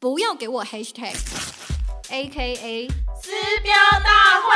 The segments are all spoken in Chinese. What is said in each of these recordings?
不要给我 hashtag A K A 撕标大会。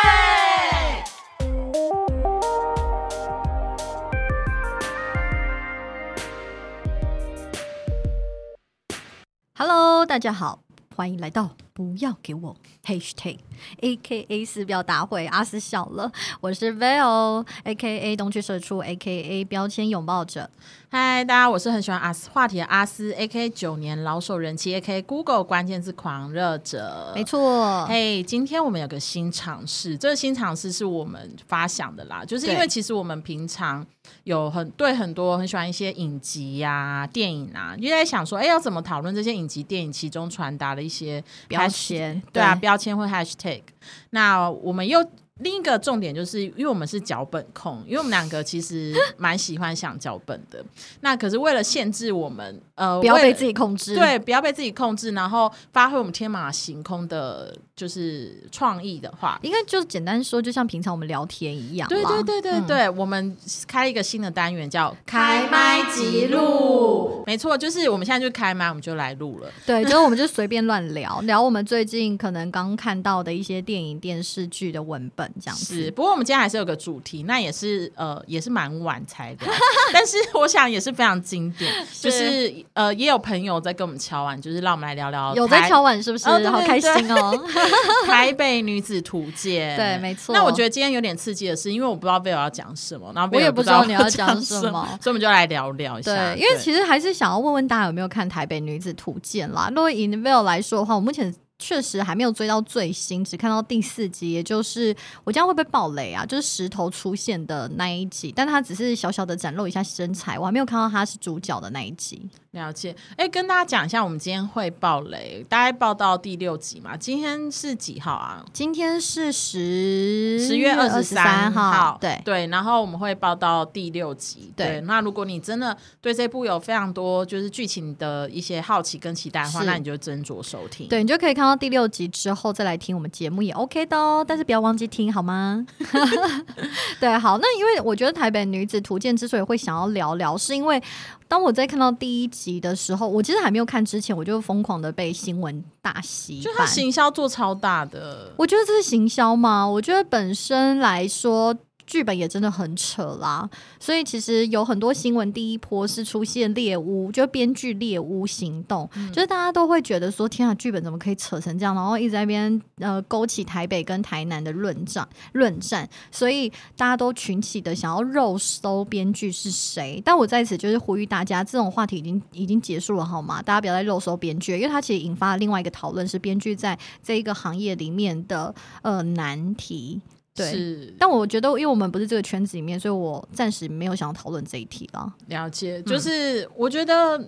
Hello，大家好，欢迎来到不要给我 hashtag A K A 四标大会。阿斯笑了，我是 Vale A K A 东区社畜 A K A 标签拥抱者。嗨，大家，我是很喜欢阿斯话题的阿斯，A K 九年老手人气，A K Google 关键字狂热者。没错，嘿今天我们有个新尝试，这个新尝试是我们发想的啦，就是因为其实我们平常有很对很多很喜欢一些影集呀、电影啊，就在想说，哎，要怎么讨论这些影集、电影其中传达的一些标签对啊，标签或 hashtag。那我们又另一个重点就是，因为我们是脚本控，因为我们两个其实蛮喜欢想脚本的。那可是为了限制我们，呃，不要被自己控制。对，不要被自己控制，然后发挥我们天马行空的，就是创意的话。应该就简单说，就像平常我们聊天一样啦。对对对对嗯对，我们开一个新的单元叫开麦即录，没错，就是我们现在就开麦，我们就来录了。对，就是我们就随便乱聊聊我们最近可能刚看到的一些电影、电视剧的文本这样是，子。不过我们今天还是有个主题，那也是呃，也是蛮晚才的，但是我想也是非常经典，就是呃，也有朋友在跟我们敲碗，就是让我们来聊聊有在敲碗是不是？哦对对好开心哦！台北女子图鉴。对，没错。那我觉得今天有点刺激的是，因为我不知道贝尔要讲什么，然后我也不知知道道你要讲讲什么所以我们就来聊聊一下。对，因为其实还是想要问问大家有没有看《台北女子图鉴》啦。如果以 Neville 来说的话，我目前。确实还没有追到最新，只看到第四集，也就是我这样会不会爆雷啊？就是石头出现的那一集，但他只是小小的展露一下身材，我还没有看到他是主角的那一集。了解。哎，跟大家讲一下，我们今天会爆雷，大概爆到第六集嘛。今天是几号啊？今天是十十月二十三号，对对，然后我们会报到第六集。对对，那如果你真的对这部有非常多就是剧情的一些好奇跟期待的话，那你就斟酌收听。对，你就可以看到第六集之后再来听我们节目也 OK 的哦，但是不要忘记听好吗？对，好，那因为我觉得台北女子图鉴之所以会想要聊聊，是因为当我在看到第一集的时候，我其实还没有看之前，我就疯狂的被新闻大吸就他。行销做超大的，我觉得这是行销吗？我觉得本身来说。剧本也真的很扯啦，所以其实有很多新闻，第一波是出现猎巫，就编剧猎巫行动，就是大家都会觉得说，天啊，剧本怎么可以扯成这样？然后一直在那边呃勾起台北跟台南的论战论战，所以大家都群起的想要肉搜编剧是谁。但我在此就是呼吁大家，这种话题已经已经结束了好吗？大家不要再肉搜编剧，因为它其实引发了另外一个讨论，是编剧在这一个行业里面的呃难题。对，是。但我觉得，因为我们不是这个圈子里面，所以我暂时没有想要讨论这一题了。了解，就是我觉得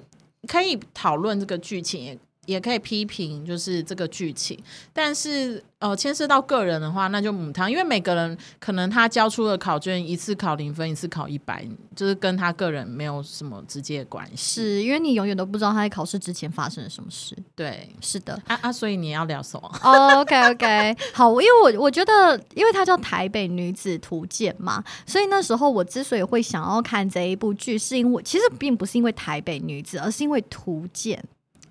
可以讨论这个剧情，也也可以批评，就是这个剧情，但是呃，牵涉到个人的话，那就母汤，因为每个人可能他交出了考卷一次考零分，一次考一百，就是跟他个人没有什么直接的关系。是因为你永远都不知道他在考试之前发生了什么事。对是的。啊啊，所以你要聊什么？哦 OK OK，好，因为我我觉得，因为它叫《台北女子图鉴》嘛，所以那时候我之所以会想要看这一部剧，是因为其实并不是因为台北女子，而是因为图鉴。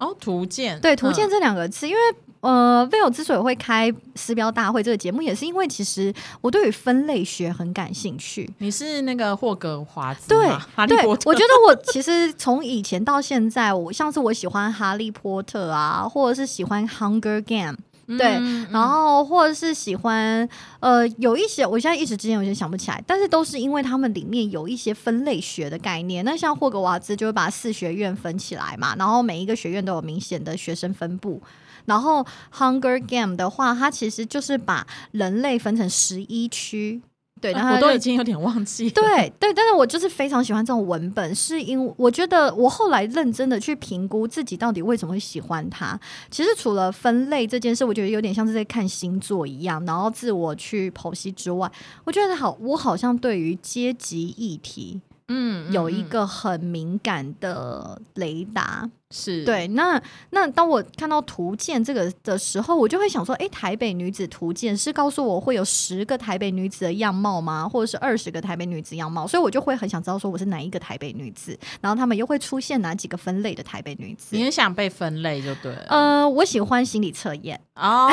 哦，图鉴，对，图鉴嗯这两个字，因为呃，Vill 之所以会开私标大会这个节目，也是因为其实我对于分类学很感兴趣。你是那个霍格华兹对吗哈利对，波特，我觉得我其实从以前到现在，我像是我喜欢哈利波特啊，或者是喜欢 Hunger Game。对嗯然后或者是喜欢呃有一些，我现在一时之间有些想不起来，但是都是因为他们里面有一些分类学的概念。那像霍格沃兹就会把四学院分起来嘛，然后每一个学院都有明显的学生分布。然后 Hunger Game 的话，它其实就是把人类分成十一区。对，然后我都已经有点忘记了。对对，但是我就是非常喜欢这种文本，是因为我觉得我后来认真的去评估自己到底为什么会喜欢它。其实除了分类这件事，我觉得有点像是在看星座一样，然后自我去剖析之外，我觉得好，我好像对于阶级议题。嗯，有一嗯个很敏感的雷达。是对，那那当我看到图鉴这个的时候，我就会想说，诶，台北女子图鉴是告诉我会有十个台北女子的样貌吗？或者是二十个台北女子样貌？所以我就会很想知道说我是哪一个台北女子，然后他们又会出现哪几个分类的台北女子你。很想被分类就对了。呃，我喜欢心理测验。哦，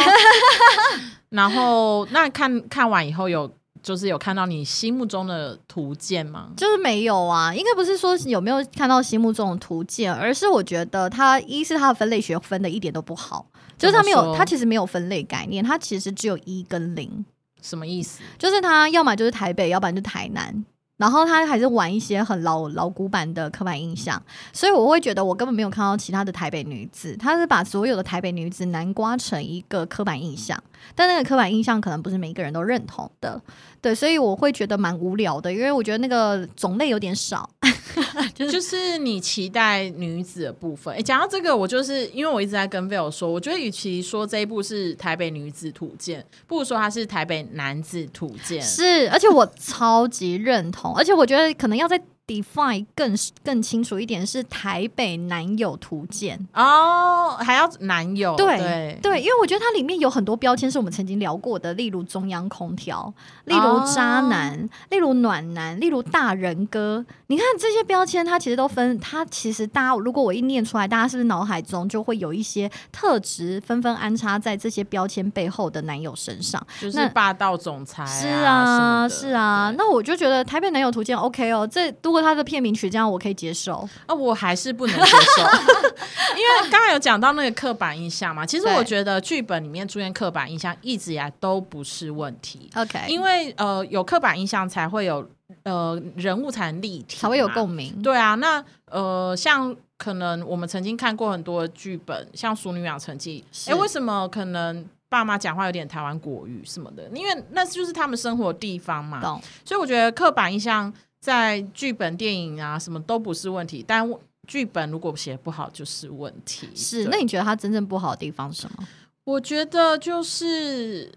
然后那看看完以后有就是有看到你心目中的图鉴吗？就是没有啊，应该不是说有没有看到心目中的图鉴，而是我觉得它一是它的分类学分的一点都不好，就是它没有，它其实没有分类概念，它其实只有一跟零，什么意思？就是它要么就是台北，要不然就是台南。然后他还是玩一些很老老古板的刻板印象，所以我会觉得我根本没有看到其他的台北女子，他是把所有的台北女子南瓜成一个刻板印象，但那个刻板印象可能不是每一个人都认同的，对，所以我会觉得蛮无聊的，因为我觉得那个种类有点少，就是就是你期待女子的部分。哎，讲到这个，我就是因为我一直在跟 Vil 说，我觉得与其说这一部是台北女子图鉴，不如说它是台北男子图鉴。是，而且我超级认同，而且我觉得可能要再 define 更更清楚一点，是台北男友图鉴。哦，还要男友对对对，因为我觉得它里面有很多标签是我们曾经聊过的，例如中央空调，例如渣男，例如暖男，例如大人哥。你看这些标签，它其实都分，它其实大家如果我一念出来，大家是不是脑海中就会有一些特质纷纷安插在这些标签背后的男友身上？就是霸道总裁、是啊，是啊，那我就觉得台北男友图鉴 OK 哦，这如果他的片名曲这样，我可以接受。啊，我还是不能接受，因为刚才有讲到那个刻板印象嘛。其实我觉得剧本里面出现刻板印象一直以来都不是问题，OK，因为呃有刻板印象才会有呃人物才能立体，才会有共。鸣。对啊，那呃像可能我们曾经看过很多剧本，像《熟女养成记》，是哎，为什么可能爸妈讲话有点台湾国语什么的？因为那就是他们生活的地方嘛。懂所以我觉得刻板印象在剧本、电影啊什么都不是问题，但剧本如果写不好就是问题。是？那你觉得他真正不好的地方是什么？我觉得就是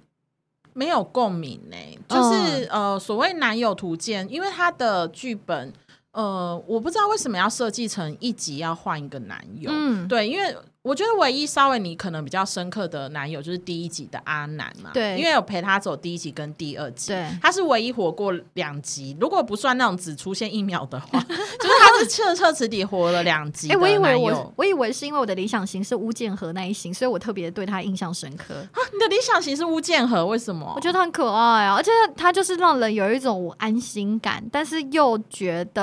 没有共鸣呢、就是、呃所谓男友图鉴，因为他的剧本。呃，我不知道为什么要设计成一集要换一个男友，嗯，对，因为我觉得唯一稍微你可能比较深刻的男友就是第一集的阿南嘛，对因为有陪他走第一集跟第二集，对他是唯一活过两集，如果不算那种只出现一秒的话，就是他是彻彻底底活了两集哎、的我以为。我我以为是因为我的理想型是巫建和那一型，所以我特别对他印象深刻。啊你的理想型是巫建和，为什么？我觉得他很可爱啊，而且他就是让人有一种安心感，但是又觉得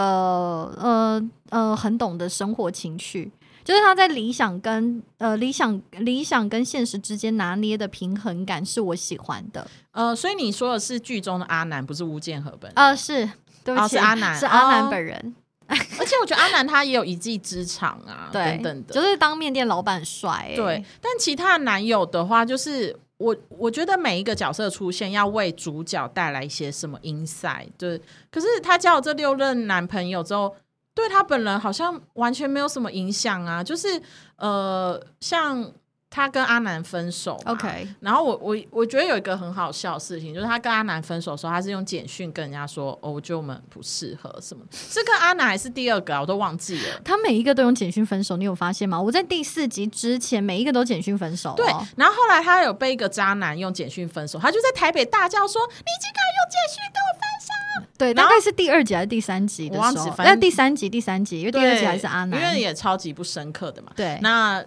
呃呃很懂得生活情趣。就是他在理想跟呃理想理想跟现实之间拿捏的平衡感是我喜欢的。呃，所以你说的是剧中的阿南，不是吴建和本人。呃，是对不起，哦是阿南是阿南哦本人。而且我觉得阿南他也有一技之长啊，对，等等的。就是当面店老板帅、欸。对，但其他的男友的话，就是我我觉得每一个角色出现要为主角带来一些什么 insight，对。可是他交了这六任男朋友之后，对他本人好像完全没有什么影响啊。就是呃，像他跟阿南分手嘛 OK，然后我我我觉得有一个很好笑的事情，就是他跟阿南分手的时候，他是用简讯跟人家说：“哦，我觉得我们不适合什么。”是跟阿南还是第二个啊？我都忘记了。他每一个都用简讯分手，你有发现吗？我在第四集之前，每一个都简讯分手、哦。对，然后后来他有被一个渣男用简讯分手，他就在台北大叫说：“你竟敢用简讯跟我分手 对，大概是第二集还是第三集的时候？那第三集，第三集，因为！”第二集还是阿南。因为也超级不深刻的嘛。对，那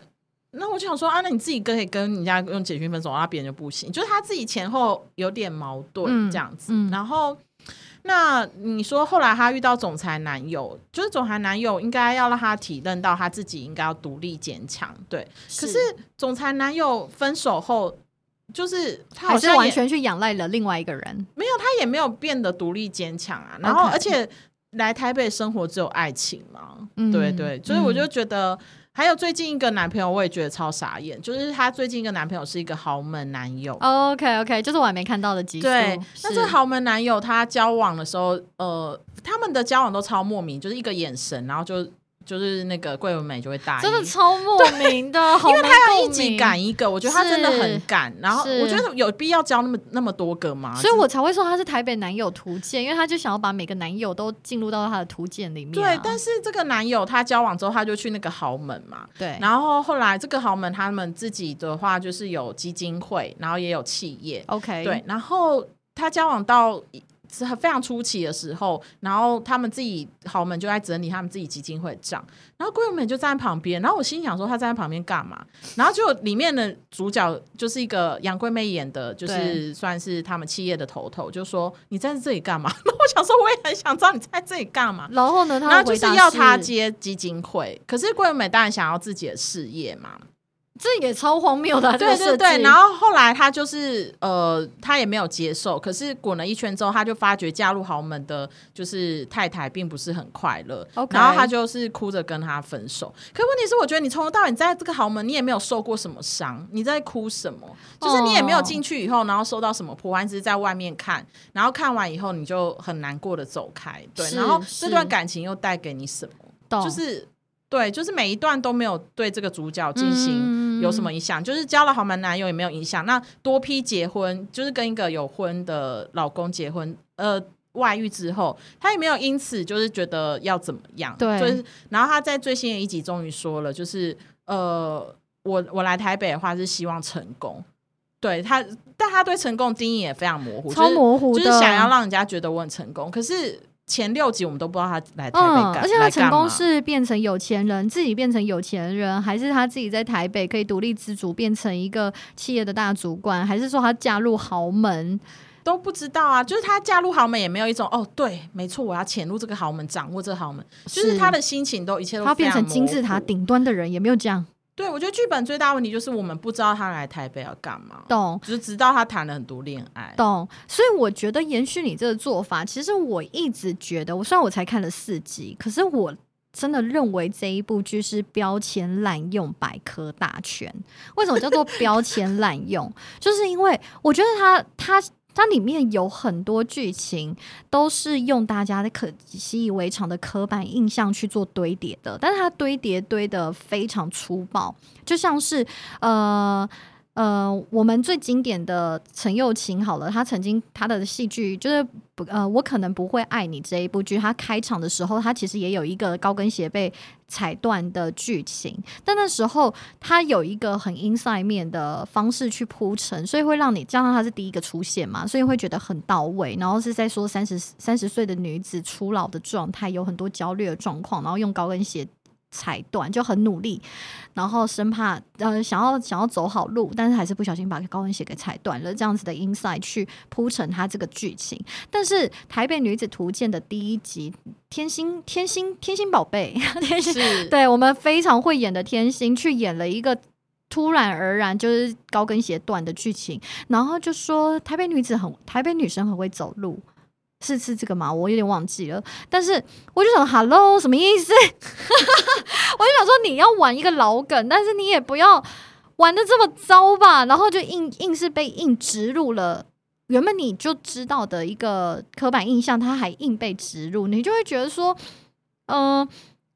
那我就想说啊，那你自己可以跟人家用简讯分手，那别人就不行，就是他自己前后有点矛盾嗯这样子。嗯然后，那你说后来他遇到总裁男友，就是总裁男友应该要让他体认到他自己应该要独立坚强，对。可是总裁男友分手后，就是他好还是像完全去仰赖了另外一个人。没有，他也没有变得独立坚强啊。然后而且来台北生活只有爱情嘛，嗯对对，所以我就嗯觉得。还有最近一个男朋友，我也觉得超傻眼，就是他最近一个男朋友是一个豪门男友。OK OK，就是我还没看到的集数。对，那是这豪门男友他交往的时候，呃，他们的交往都超莫名，就是一个眼神，然后就就是那个桂纶镁就会答应，真的超莫名的，好因为没他要一集赶一个，我觉得他真的很赶。然后我觉得有必要交那么那么多个吗？所以我才会说他是台北男友图鉴，因为他就想要把每个男友都进入到他的图鉴里面啊、对，但是这个男友他交往之后，他就去那个豪门嘛。对，然后后来这个豪门他们自己的话就是有基金会，然后也有企业，OK，对，然后他交往到是非常初期的时候，然后他们自己豪门就在整理他们自己基金会的账，然后桂纶镁就站在旁边，然后我心想说他站在旁边干嘛？然后就里面的主角就是一个杨贵妹演的，就是算是他们企业的头头，就说你站在这里干嘛？那我想说我也很想知道你在这里干嘛。然后呢，他就是要他接基金会，可是桂纶镁当然想要自己的事业嘛，这也超荒谬的啊、对对对，然后后来他就是呃，他也没有接受，可是滚了一圈之后，他就发觉嫁入豪门的，就是太太并不是很快乐然后他就是哭着跟他分手。可问题是，我觉得你从头到尾你在这个豪门，你也没有受过什么伤，你在哭什么？就是你也没有进去以后，然后受到什么破坏，只是在外面看，然后看完以后你就很难过的走开。对，然后这段感情又带给你什么？就是对，就是每一段都没有对这个主角进行嗯有什么影响，就是交了豪门男友也没有影响。那多批结婚，就是跟一个有婚的老公结婚，呃。外遇之后，他也没有因此就是觉得要怎么样，对。就是然后他在最新的一集终于说了，就是呃，我我来台北的话是希望成功，对他，但他对成功的定义也非常模糊，超模糊的，就是想要让人家觉得我很成功，可是前六集我们都不知道他来台北嗯，干，而且他成功是变成有钱人，自己变成有钱人，还是他自己在台北可以独立自主，变成一个企业的大主管，还是说他嫁入豪门？都不知道啊，就是她嫁入豪门也没有一种哦，对，没错，我要潜入这个豪门，掌握这个豪门，就是她的心情都一切都他变成金字塔。顶端的人，也没有这样对，我觉得剧本最大的问题就是我们不知道他来台北要干嘛，懂。只是知道他谈了很多恋爱。懂，所以我觉得延续你这个做法，其实我一直觉得，我虽然我才看了四集，可是我真的认为这一部剧是标签滥用百科大全。为什么叫做标签滥用？就是因为我觉得它它。它里面有很多剧情都是用大家的可习以为常的刻板印象去做堆叠的，但是它堆叠堆的非常粗暴，就像是呃呃，我们最经典的陈又青好了，他曾经他的戏剧就是不呃，我可能不会爱你这一部剧，他开场的时候，他其实也有一个高跟鞋被踩断的剧情，但那时候他有一个很 inside 面的方式去铺陈，所以会让你加上他是第一个出现嘛，所以会觉得很到位。然后是在说三十三十岁的女子初老的状态，有很多焦虑的状况，然后用高跟鞋。踩断就很努力，然后生怕呃想要想要走好路，但是还是不小心把高跟鞋给踩断了，这样子的 inside 去铺成他这个剧情。但是《台北女子图鉴》的第一集，天心天心天心宝贝，天心，对我们非常会演的天心去演了一个。突然而然就是高跟鞋断的剧情，然后就说台北女子很台北女生很会走路，是是这个吗？我有点忘记了。但是我就想，Hello，什么意思？我就想说，你要玩一个老梗，但是你也不要玩的这么糟吧？然后就硬硬是被硬植入了。原本你就知道的一个刻板印象，它还硬被植入，你就会觉得说，嗯、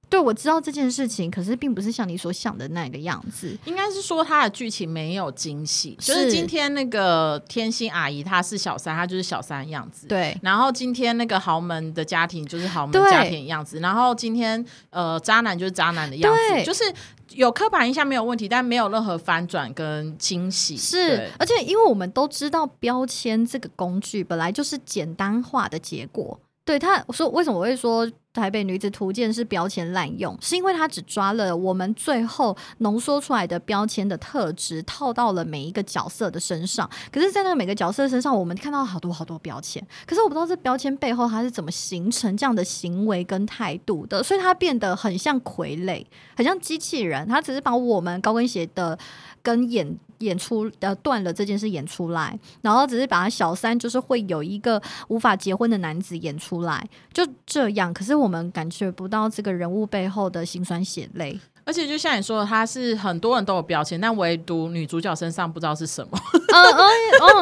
对我知道这件事情，可是并不是像你所想的那个样子。应该是说他的剧情没有惊喜，就是是今天那个天心阿姨她是小三，她就是小三的样子。对，然后今天那个豪门的家庭就是豪门家庭的样子，然后今天呃渣男就是渣男的样子，就是有刻板印象没有问题，但没有任何翻转跟惊喜。是，而且因为我们都知道标签这个工具本来就是简单化的结果。对他我说，为什么我会说台北女子图鉴是标签滥用？是因为它只抓了我们最后浓缩出来的标签的特质，套到了每一个角色的身上。可是，在那每个角色身上，我们看到好多好多标签，可是我不知道这标签背后它是怎么形成这样的行为跟态度的，所以它变得很像傀儡，很像机器人。它只是把我们高跟鞋的跟眼演出呃断了这件事演出来，然后只是把小三就是会有一个无法结婚的男子演出来，就这样。可是我们感觉不到这个人物背后的辛酸血泪。而且就像你说的，他是很多人都有标签，但唯独女主角身上不知道是什么。嗯嗯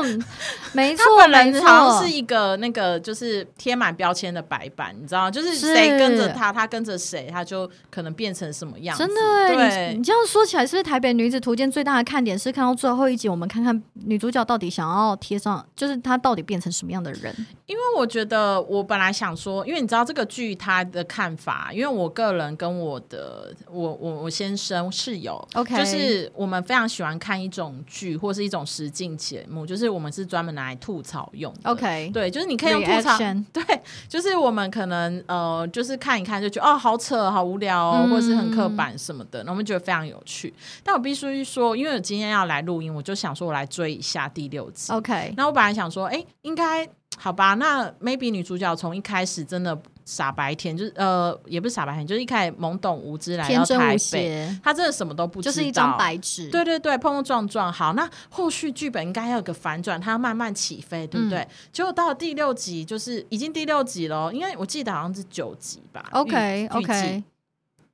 嗯，没错，人好像是一个那个就是贴满标签的白板，你知道吗？就是谁跟着他，他跟着谁，他就可能变成什么样子。真的对你，这样说起来，是不是《台北女子图鉴》最大的看点是看到最后一集，我们看看女主角到底想要贴上，就是她到底变成什么样的人？因为我觉得我本来想说，因为你知道这个剧它的看法，因为我个人跟我的我我我先生室友 OK 就是我们非常喜欢看一种剧或是一种实境节目，就是我们是专门拿来吐槽用的。OK，对，就是你可以用吐槽 Reaction，对，就是我们可能呃，就是看一看就觉得哦，好扯，好无聊哦，嗯或者是很刻板什么的，那我们觉得非常有趣。但我必须说，因为我今天要来录音，我就想说我来追一下第六集。OK，那我本来想说，哎、应该好吧？那 maybe 女主角从一开始真的傻白甜，就是呃，也不是傻白甜，就是一开始懵懂无知来到台北，邪，她真的什么都不知道，就是一张白纸。对对对，碰碰撞撞。好，那后续剧本应该要有个反转，他要慢慢起飞，对不嗯对？结果到了第六集，就是已经第六集了，因为我记得好像是九集吧。OK OK，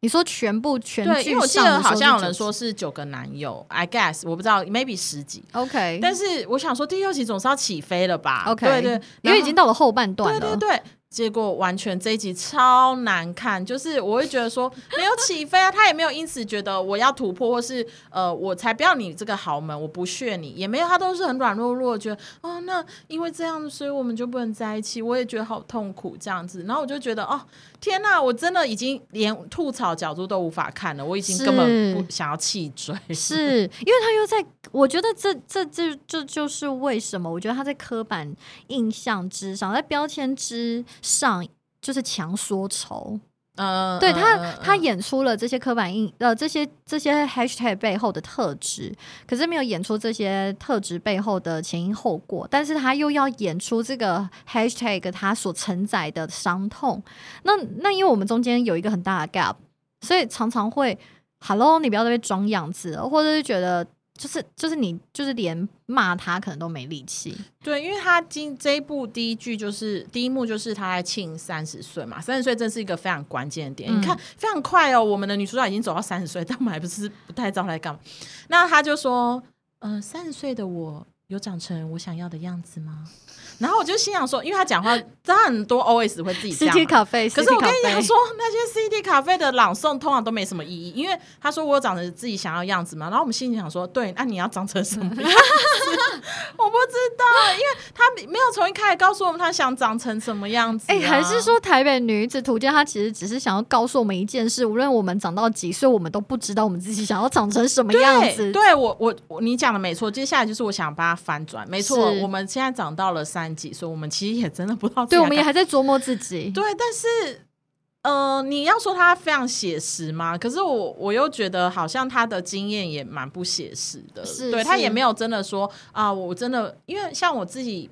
你说全部全对，剧因为我记得好像有人说是九个男友，I guess 我不知道，maybe 十集。OK，但是我想说，第六集总是要起飞了吧 OK，对对，因为已经到了后半段了。对对对，结果完全这一集超难看，就是我会觉得说没有起飞啊，他也没有因此觉得我要突破，或是呃我才不要你这个豪门，我不屑你，也没有，他都是很软弱弱，觉得哦那因为这样，所以我们就不能在一起，我也觉得好痛苦这样子，然后我就觉得哦天呐，我真的已经连吐槽角度都无法看了，我已经根本不想要弃追，是因为他又在，我觉得这这这这就是为什么我觉得他在刻板印象之上，在标签之上就是强说愁。嗯，对他他嗯演出了这些刻板印呃这些这些 hashtag 背后的特质，可是没有演出这些特质背后的前因后果，但是他又要演出这个 hashtag 它所承载的伤痛。那那因为我们中间有一个很大的 gap，所以常常会 hello 你不要在那边装样子了，或者是觉得就是就是你就是连骂他可能都没力气。对，因为他今这一部第一句就是第一幕就是他在庆三十岁嘛，三十岁真是一个非常关键的点。嗯你看非常快哦，我们的女主角已经走到三十岁，但我们还不是不太知道她在干嘛。那他就说：“呃，三十岁的我有长成我想要的样子吗？”然后我就心想说，因为他讲话，他很多 OS 会自己 CT。咖啡，可是我跟你 CT 讲说，那些 CD 咖啡的朗诵通常都没什么意义，因为他说我有长成自己想要的样子嘛，然后我们心里想说，对，那你要长成什么样子？我不知道，因为他没有从一开始告诉我们他想长成什么样子、啊。哎、还是说台北女子图鉴，他其实只是想要告诉我们一件事：无论我们长到几岁，我们都不知道我们自己想要长成什么样子。对，我我你讲的没错，接下来就是我想把它翻转，没错，我们现在长到了三几岁，我们其实也真的不知道对，我们也还在琢磨自己。对，但是呃，你要说他非常写实吗？可是我我又觉得好像他的经验也蛮不写实的，是对他也是没有真的说啊，我真的因为像我自己。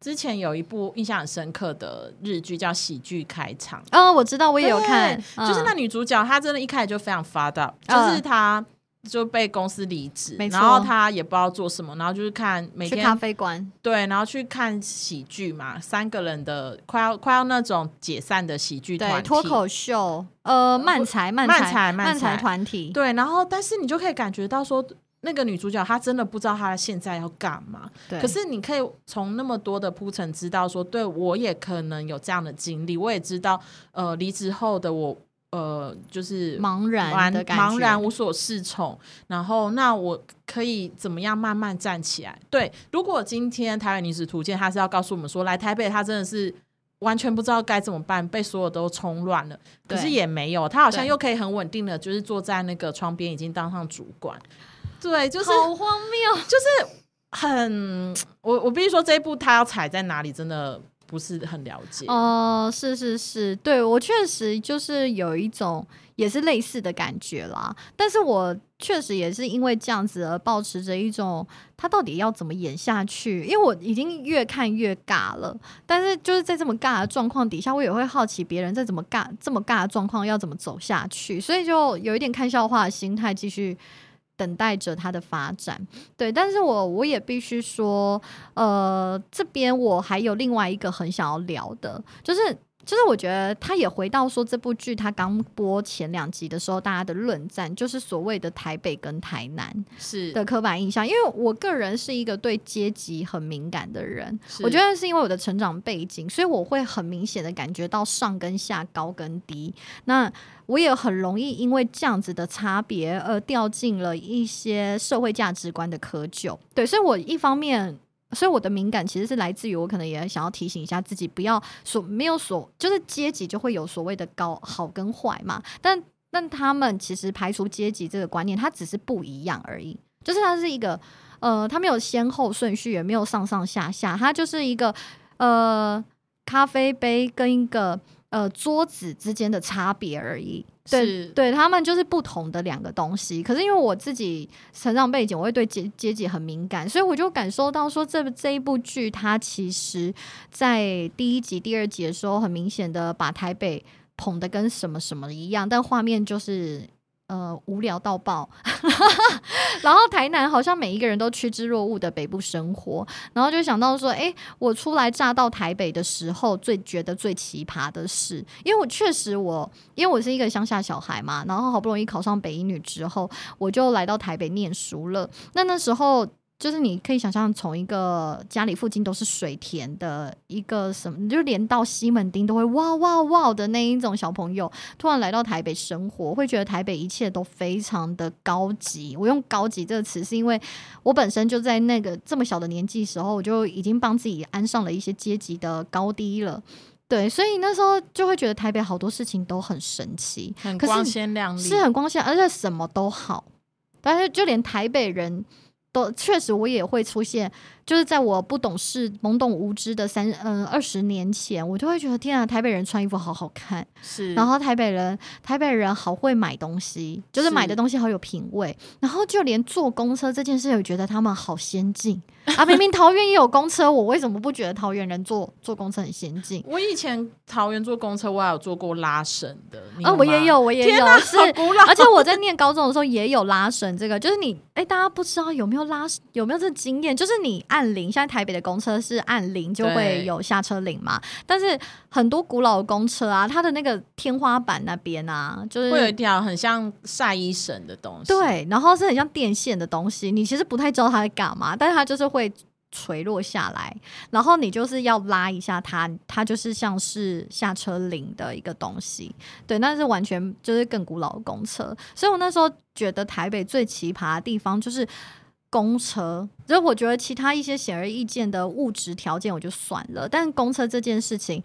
之前有一部印象很深刻的日剧叫《喜剧开场》，哦，我知道，我也有看，就是那嗯女主角她真的一开始就非常发到，嗯就是她就被公司离职，然后他也不知道做什么，然后就是看每去咖天啡馆，对，然后去看喜剧嘛，三个人的快要快要那种解散的喜剧团脱口秀，呃，漫才，漫漫才，漫才漫才团体，对，然后但是你就可以感觉到说，那个女主角她真的不知道她现在要干嘛。对，可是你可以从那么多的铺陈知道说，对我也可能有这样的经历，我也知道，呃，离职后的我，呃，就是茫然茫的感觉，茫然无所适从。然后，那我可以怎么样慢慢站起来？对，如果今天台湾女子图鉴，她是要告诉我们说，来台北，她真的是。完全不知道该怎么办，被所有都冲乱了。可是也没有，她好像又可以很稳定的，就是坐在那个窗边，已经当上主管。对，就是好荒谬。就是很，我我必须说这一步他要踩在哪里，真的不是很了解。哦、是是是，对我确实就是有一种也是类似的感觉啦。但是我确实也是因为这样子而保持着一种他到底要怎么演下去，因为我已经越看越尬了。但是就是在这么尬的状况底下，我也会好奇别人在怎么尬这么尬的状况要怎么走下去，所以就有一点看笑话的心态继续。等待着它的发展，对，但是我我也必须说，呃，这边我还有另外一个很想要聊的，就是就是我觉得他也回到说这部剧他刚播前两集的时候，大家的论战就是所谓的台北跟台南是的刻板印象。因为我个人是一个对阶级很敏感的人，我觉得是因为我的成长背景，所以我会很明显的感觉到上跟下、高跟低。那我也很容易因为这样子的差别而掉进了一些社会价值观的窠臼。对，所以我一方面。所以我的敏感其实是来自于我可能也想要提醒一下自己，不要所没有所就是阶级就会有所谓的高好跟坏嘛，但但他们其实排除阶级这个观念，它只是不一样而已，就是它是一个呃，它没有先后顺序，也没有上上下下，它就是一个呃咖啡杯跟一个呃桌子之间的差别而已。对对，他们就是不同的两个东西。可是因为我自己成长背景，我会对阶阶级很敏感，所以我就感受到说这这一部剧，它其实在第一集、第二集的时候，很明显的把台北捧的跟什么什么一样，但画面就是。呃，无聊到爆，然后台南好像每一个人都趋之若鹜的北部生活，然后就想到说，诶，我初来乍到台北的时候，最觉得最奇葩的事，因为我确实我，因为我是一个乡下小孩嘛，然后好不容易考上北一女之后，我就来到台北念书了。那那时候。就是你可以想象，从一个家里附近都是水田的一个什么，就连到西门町都会哇哇哇的那一种小朋友，突然来到台北生活，会觉得台北一切都非常的高级。我用“高级”这个词，是因为我本身就在那个这么小的年纪时候，我就已经帮自己安上了一些阶级的高低了。对，所以那时候就会觉得台北好多事情都很神奇，很光鲜亮丽，是很光鲜，而且什么都好。但是就连台北人确实，我也会出现，就是在我不懂事、懵懂无知的三嗯二十年前，我就会觉得天啊，台北人穿衣服好好看，是，然后台北人台北人好会买东西，就是是买的东西好有品味，然后就连坐公车这件事，我觉得他们好先进啊！明明桃园也有公车，我为什么不觉得桃园人坐坐公车很先进？我以前桃园坐公车，我还有坐过拉绳的，你啊，我也有，我也有，是古老而且我在念高中的时候也有拉绳，这个就是你，哎、大家不知道有没有拉，有没有这经验？就是你按铃，现在台北的公车是按铃就会有下车铃嘛，但是很多古老的公车啊，它的那个天花板那边啊，就是会有一条很像晒衣绳的东西，，对，然后是很像电线的东西，你其实不太知道它在干嘛，但是它就是会垂落下来，然后你就是要拉一下它，它就是像是下车铃的一个东西。对，那是完全就是更古老的公车，所以我那时候觉得台北最奇葩的地方就是。公车，所以我觉得其他一些显而易见的物质条件我就算了，但是公车这件事情，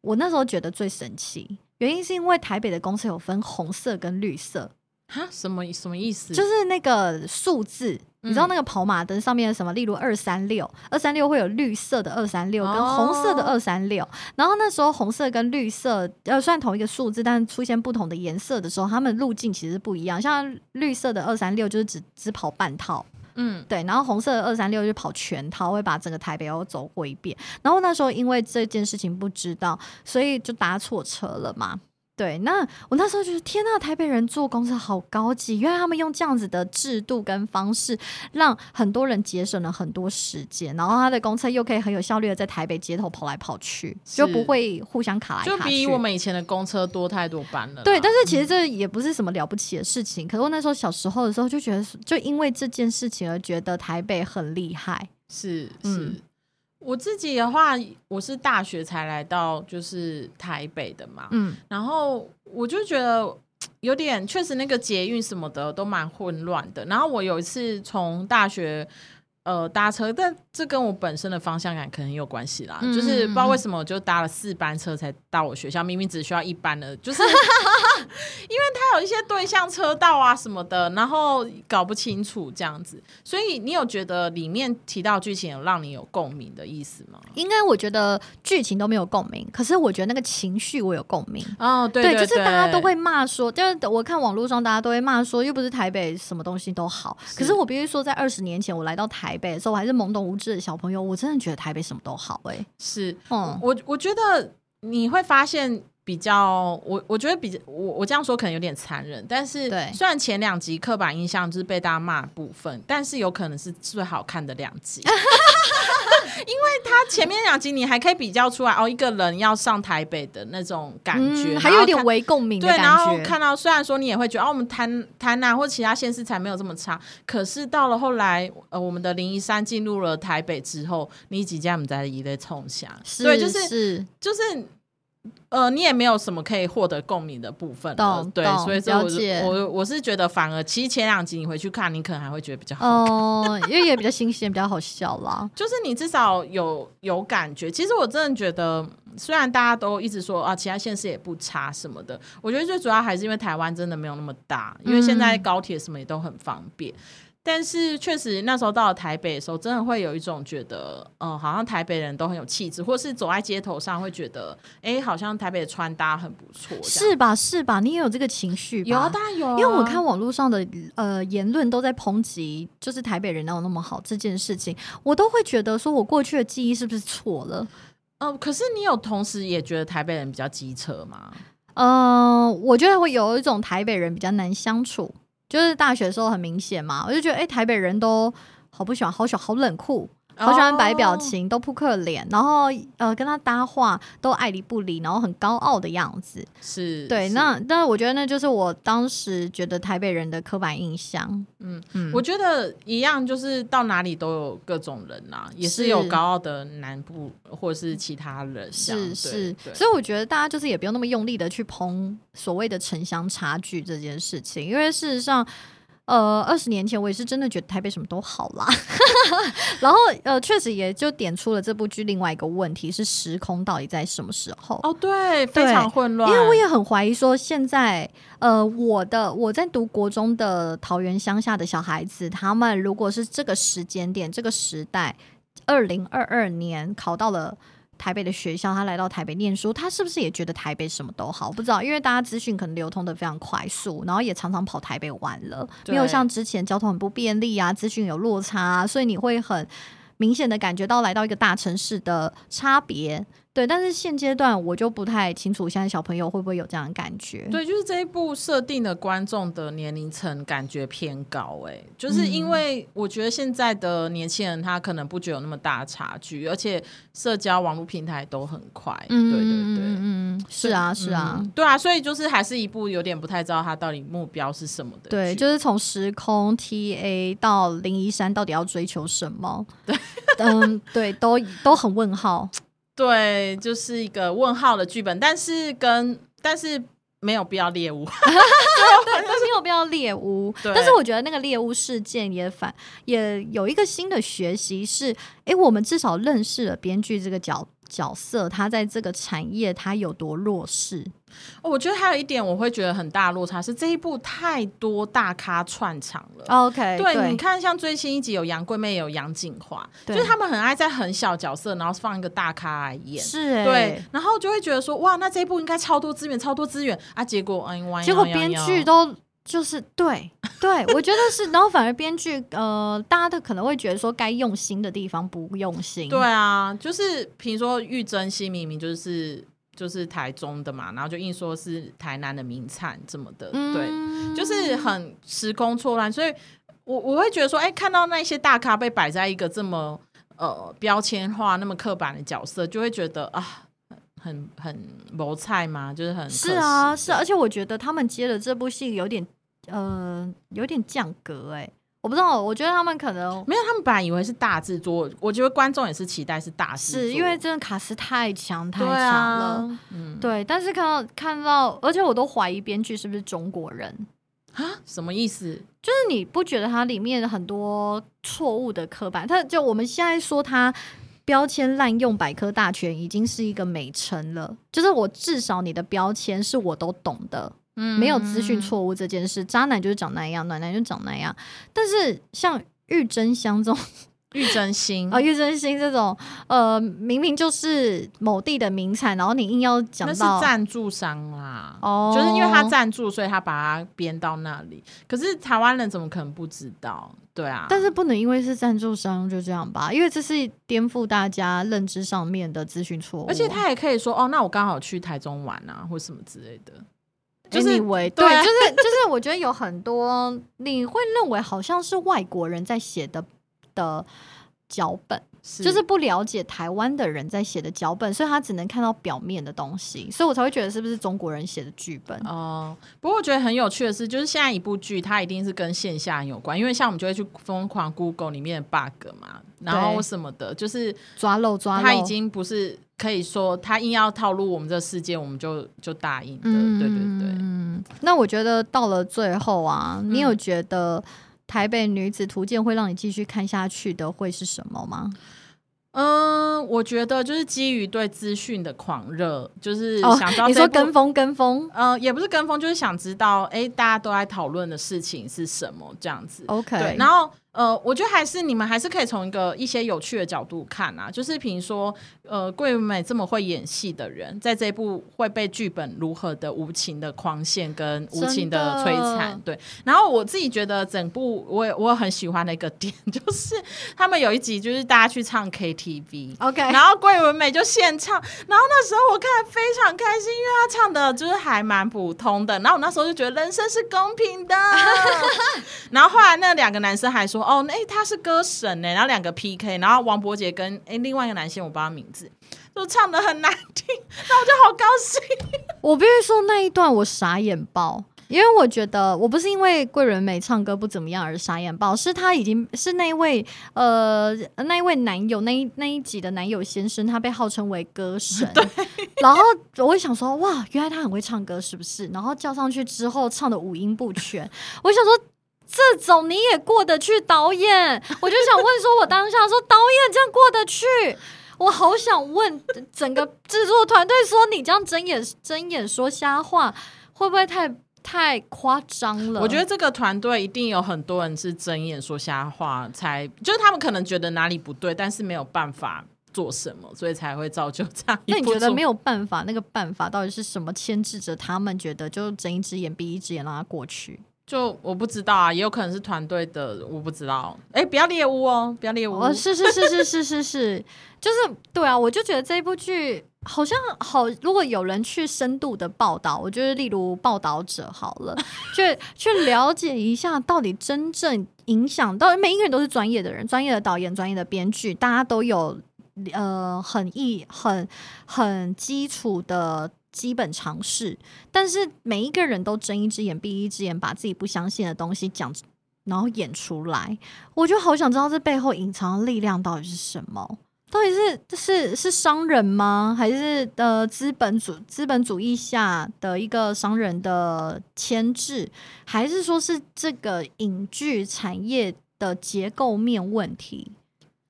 我那时候觉得最神奇，原因是因为台北的公车有分红色跟绿色，哈，什么什么意思？就是那个数字，你知道那个跑马灯上面的什么？例如二三六，二三六会有绿色的二三六跟红色的二三六，然后那时候红色跟绿色呃虽然同一个数字，但是出现不同的颜色的时候，它们路径其实不一样。像绿色的二三六就是只只跑半套，嗯，对，然后红色的二三六就跑全套，会把整个台北都走过一遍。然后那时候因为这件事情不知道，所以就搭错车了嘛。对，那我那时候觉得天呐，台北人坐公车好高级，原来他们用这样子的制度跟方式，让很多人节省了很多时间，然后他的公车又可以很有效率的在台北街头跑来跑去，就不会互相卡来就卡去。比我们以前的公车多太多班了啦。对，但是其实这也不是什么了不起的事情。可是我那时候小时候的时候就觉得，就因为这件事情而觉得台北很厉害。是是。嗯我自己的话，我是大学才来到就是台北的嘛，嗯，然后我就觉得有点，确实那个捷运什么的都蛮混乱的。然后我有一次从大学呃搭车，但这跟我本身的方向感可能有关系啦，嗯就是不知道为什么我就搭了四班车才到我学校，明明只需要一班的，就是 因为他有一些对向车道啊什么的，然后搞不清楚这样子。所以你有觉得里面提到剧情有让你有共鸣的意思吗？应该我觉得剧情都没有共鸣，可是我觉得那个情绪我有共鸣。哦，对对，就是大家都会骂说，就是我看网络上大家都会骂说，又不是台北什么东西都好。是可是我必须说，在二十年前我来到台北的时候，我还是懵懂无知的小朋友，我真的觉得台北什么都好哎、是嗯，我我觉得你会发现比较，我我觉得比较我我这样说可能有点残忍，但是对虽然前两集刻板印象就是被大家骂部分，但是有可能是最好看的两集。他前面两集你还可以比较出来哦，一个人要上台北的那种感觉，嗯还有一点微共鸣对，然后。看到虽然说你也会觉得哦，我们台台南或其他县市才没有这么差，可是到了后来，呃，我们的林一山进入了台北之后，你几家我们在一类冲下，对，就是是就是。呃，你也没有什么可以获得共鸣的部分了对，所以这我我我是觉得，反而其实前两集你回去看，你可能还会觉得比较好哦、因为也比较新鲜，比较好笑啦。就是你至少有有感觉。其实我真的觉得，虽然大家都一直说啊，其他县市也不差什么的，我觉得最主要还是因为台湾真的没有那么大，因为现在高铁什么也都很方便。但是确实那时候到了台北的时候，真的会有一种觉得，嗯、好像台北人都很有气质，或是走在街头上会觉得，哎、好像台北的穿搭很不错。是吧？是吧？你也有这个情绪？有啊，当然有、啊，因为我看网络上的呃言论都在抨击，就是台北人哪有那么好这件事情，我都会觉得说，我过去的记忆是不是错了？嗯、可是你有同时也觉得台北人比较机车吗？嗯、我觉得会有一种台北人比较难相处，就是大学的时候很明显嘛，我就觉得哎、诶台北人都好不喜欢，好小好冷酷。好喜欢摆表哦情，都扑克脸，然后呃跟他搭话都爱理不理，然后很高傲的样子。是，对，是那但是我觉得那就是我当时觉得台北人的刻板印象。嗯嗯我觉得一样，就是到哪里都有各种人呐、也是是有高傲的南部或者是其他人，是是所以我觉得大家就是也不用那么用力的去捧所谓的城乡差距这件事情，因为事实上。呃，二十年前我也是真的觉得台北什么都好啦，然后呃，确实也就点出了这部剧另外一个问题是时空到底在什么时候？哦，对，非常混乱，因为我也很怀疑说，现在呃，我的我在读国中的桃园乡下的小孩子，他们如果是这个时间点、这个时代，二零二二年考到了。台北的学校，他来到台北念书，他是不是也觉得台北什么都好？不知道，因为大家资讯可能流通的非常快速，然后也常常跑台北玩了，没有像之前交通很不便利啊，资讯有落差、啊，所以你会很明显的感觉到来到一个大城市的差别。对，但是现阶段我就不太清楚，现在小朋友会不会有这样的感觉？对，就是这一部设定的观众的年龄层感觉偏高、哎，就是嗯因为我觉得现在的年轻人他可能不觉得有那么大的差距，而且社交网络平台都很快，嗯，对对对。嗯嗯，是啊，是啊，嗯对啊，所以就是还是一部有点不太知道他到底目标是什么的剧。对，就是从时空 TA 到林一山到底要追求什么？对，嗯，对，都都很问号。对，就是一个问号的剧本，但是跟但是没有必要猎物。对，但是没有必要猎物。对但是我觉得那个猎物事件也反也有一个新的学习是，诶，我们至少认识了编剧这个角角色，他在这个产业他有多弱势。哦我觉得还有一点我会觉得很大落差是这一部太多大咖串场了。OK，对，你看，像最新一集有杨贵妹，有杨锦华，就是他们很爱在很小角色，然后放一个大咖来演。是诶，对，然后就会觉得说，哇，那这一部应该超多资源，超多资源啊！结果，哎，哇结果编剧都就是对对，我觉得是，然后反而编剧呃，大家都可能会觉得说该用心的地方不用心，对啊，就是比如说玉珍心明明就是就是台中的嘛，然后就硬说是台南的名产这么的，对，嗯，就是很时空错乱，所以我我会觉得说，哎、看到那些大咖被摆在一个这么呃标签化、那么刻板的角色，就会觉得啊，很很谋菜吗？就是很是啊是啊，而且我觉得他们接的这部戏有点呃有点降格哎、我不知道，我觉得他们可能没有，他们本来以为是大制作，我觉得观众也是期待是大制作，是因为真的卡斯太强太强了。啊，嗯对，但是看到看到，而且我都怀疑编剧是不是中国人，啊，什么意思？就是你不觉得它里面很多错误的刻板？它就我们现在说它标签滥用百科大全已经是一个美称了，就是我至少你的标签是我都懂的，嗯没有资讯错误这件事。渣男就是长那样，暖男就长那样。但是像玉珍香这种玉真心啊，玉珍心这种，呃，明明就是某地的名产，然后你硬要讲那是到赞助商啦，哦就是因为他赞助，所以他把它编到那里。可是台湾人怎么可能不知道？对啊，但是不能因为是赞助商就这样吧，因为这是颠覆大家认知上面的资讯错误。而且他也可以说哦，那我刚好去台中玩啊，或什么之类的。就是为对啊对，就是就是，我觉得有很多你会认为好像是外国人在写的的脚本，是就是不了解台湾的人在写的脚本，所以他只能看到表面的东西，所以我才会觉得是不是中国人写的剧本？哦，不过我觉得很有趣的是，就是现在一部剧，它一定是跟线下有关，因为像我们就会去疯狂 Google 里面的 bug 嘛，然后什么的，就是抓漏抓漏，它已经不是可以说他硬要套路我们这个世界，我们就就答应的，嗯对对对。嗯，那我觉得到了最后啊，你有觉得《台北女子图鉴》会让你继续看下去的会是什么吗？嗯，我觉得就是基于对资讯的狂热，就是哦想知道、你说跟，风跟风嗯，也不是跟风，就是想知道，哎，大家都在讨论的事情是什么这样子。，OK，对，然后呃，我觉得还是你们还是可以从一个一些有趣的角度看啊，就是比如说，呃，桂纶镁这么会演戏的人，在这一部会被剧本如何的无情的框线跟无情的摧残，对。然后我自己觉得整部我也我很喜欢的一个点，就是他们有一集就是大家去唱 KTV。OK，然后桂纶镁就现唱，然后那时候我看非常开心，因为她唱的就是还蛮普通的。然后我那时候就觉得人生是公平的。然后后来那两个男生还说：“哦，那、他是歌神呢。”然后两个 PK，然后王伯杰跟哎另外一个男性我不知道名字，就唱的很难听，那我就好高兴。我必须说那一段我傻眼爆。因为我觉得我不是因为桂纶镁唱歌不怎么样而傻眼爆，是他已经是那一位呃那一位男友那一那一集的男友先生，他被号称为歌神，然后我会想说哇，原来他很会唱歌是不是？然后叫上去之后唱的五音不全，我想说。这种你也过得去，导演？我就想问说，我当下说导演这样过得去，我好想问整个制作团队说，你这样睁眼睁眼说瞎话，会不会太太夸张了？我觉得这个团队一定有很多人是睁眼说瞎话，才就是他们可能觉得哪里不对，但是没有办法做什么，所以才会造就这样那你觉得没有办法？那个办法到底是什么牵制着他们？觉得就睁一只眼闭一只眼让他过去？就我不知道啊，也有可能是团队的，我不知道。哎、不要猎物哦，不要猎物。哦，是是是是是是是，就是对啊，我就觉得这一部剧好像好，如果有人去深度的报道，我觉得例如报道者好了，去去了解一下到底真正影响到每一个人都是专业的人，专业的导演、专业的编剧，大家都有呃很易很很基础的。基本常识，但是每一个人都睁一只眼闭一只眼，把自己不相信的东西讲，然后演出来。我就好想知道这背后隐藏的力量到底是什么？到底是是是商人吗？还是呃资本主资本主义下的一个商人的牵制？还是说是这个影剧产业的结构面问题？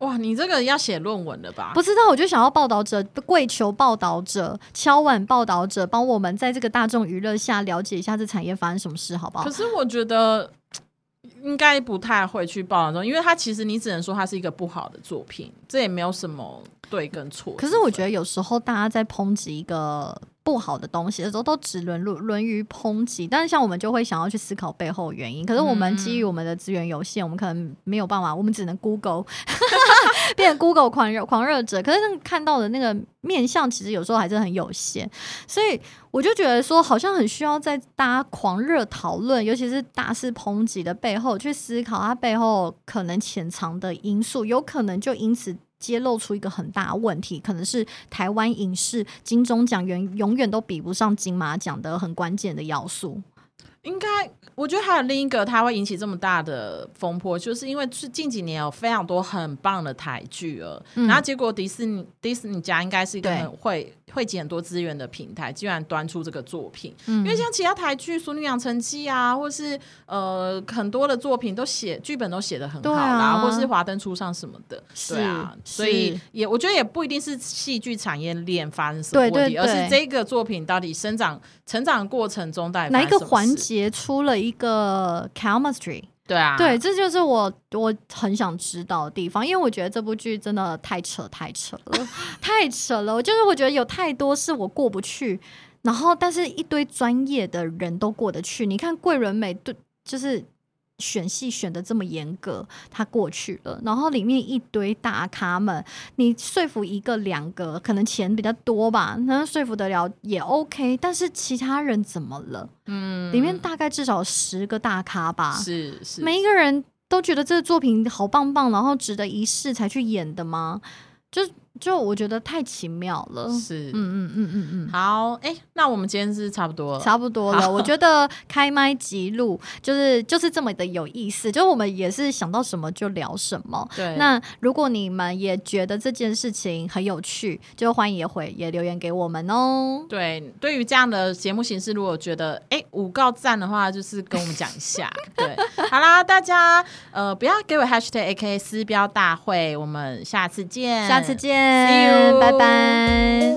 哇，你这个要写论文了吧？不知道，我就想要报道者跪求报道者敲碗报道者，帮我们在这个大众娱乐下了解一下这产业发生什么事，好不好可？是我觉得应该不太会去报道中，因为它其实你只能说它是一个不好的作品，这也没有什么对跟错。可是我觉得有时候大家在抨击一个不好的东西的时候，都只沦落沦于抨击，但是像我们就会想要去思考背后原因。可是我们基于我们的资源有限，我们可能没有办法，我们只能 Google 变成 Google 狂热狂热者。可是那看到的那个面相，其实有时候还是很有限，所以我就觉得说，好像很需要在大家狂热讨论，尤其是大肆抨击的背后，去思考它背后可能潜藏的因素，有可能就因此。揭露出一个很大问题，可能是台湾影视金钟奖永永远都比不上金马奖的很关键的要素。应该，我觉得还有另一个，它会引起这么大的风波，就是因为是近几年有非常多很棒的台剧了，嗯。然后结果迪士尼迪士尼家应该是一个对。很会汇集很多资源的平台，居然端出这个作品。嗯。因为像其他台剧《淑女养成记》啊，或是呃很多的作品都写剧本都写的很好对啦，啊。或是华灯初上什么的，对啊，所以也我觉得也不一定是戏剧产业链发生什么问题，而是这个作品到底生长成长过程中到底哪一个环发生什么事节出了一个 chemistry？对啊，对，这就是我我很想知道的地方，因为我觉得这部剧真的太扯太扯了，太扯了。就是我觉得有太多是我过不去，然后但是一堆专业的人都过得去。你看桂纶镁对，就是。选戏选的这么严格，他过去了，然后里面一堆大咖们，你说服一个两个，可能钱比较多吧，能说服得了也 OK，但是其他人怎么了？嗯里面大概至少十个大咖吧，是是，每一个人都觉得这个作品好棒棒，然后值得一试才去演的吗？就就我觉得太奇妙了。是，嗯嗯嗯嗯嗯。好，哎、那我们今天是差不多了，差不多了，我觉得开麦记录就是就是这么的有意思，就是我们也是想到什么就聊什么。对，那如果你们也觉得这件事情很有趣，就欢迎也回也留言给我们哦。对，对于这样的节目形式，如果觉得哎五告赞的话，就是跟我们讲一下。对，好啦，大家呃不要给我 hashtag A K 私标大会，我们下次见，下次见嗯拜拜。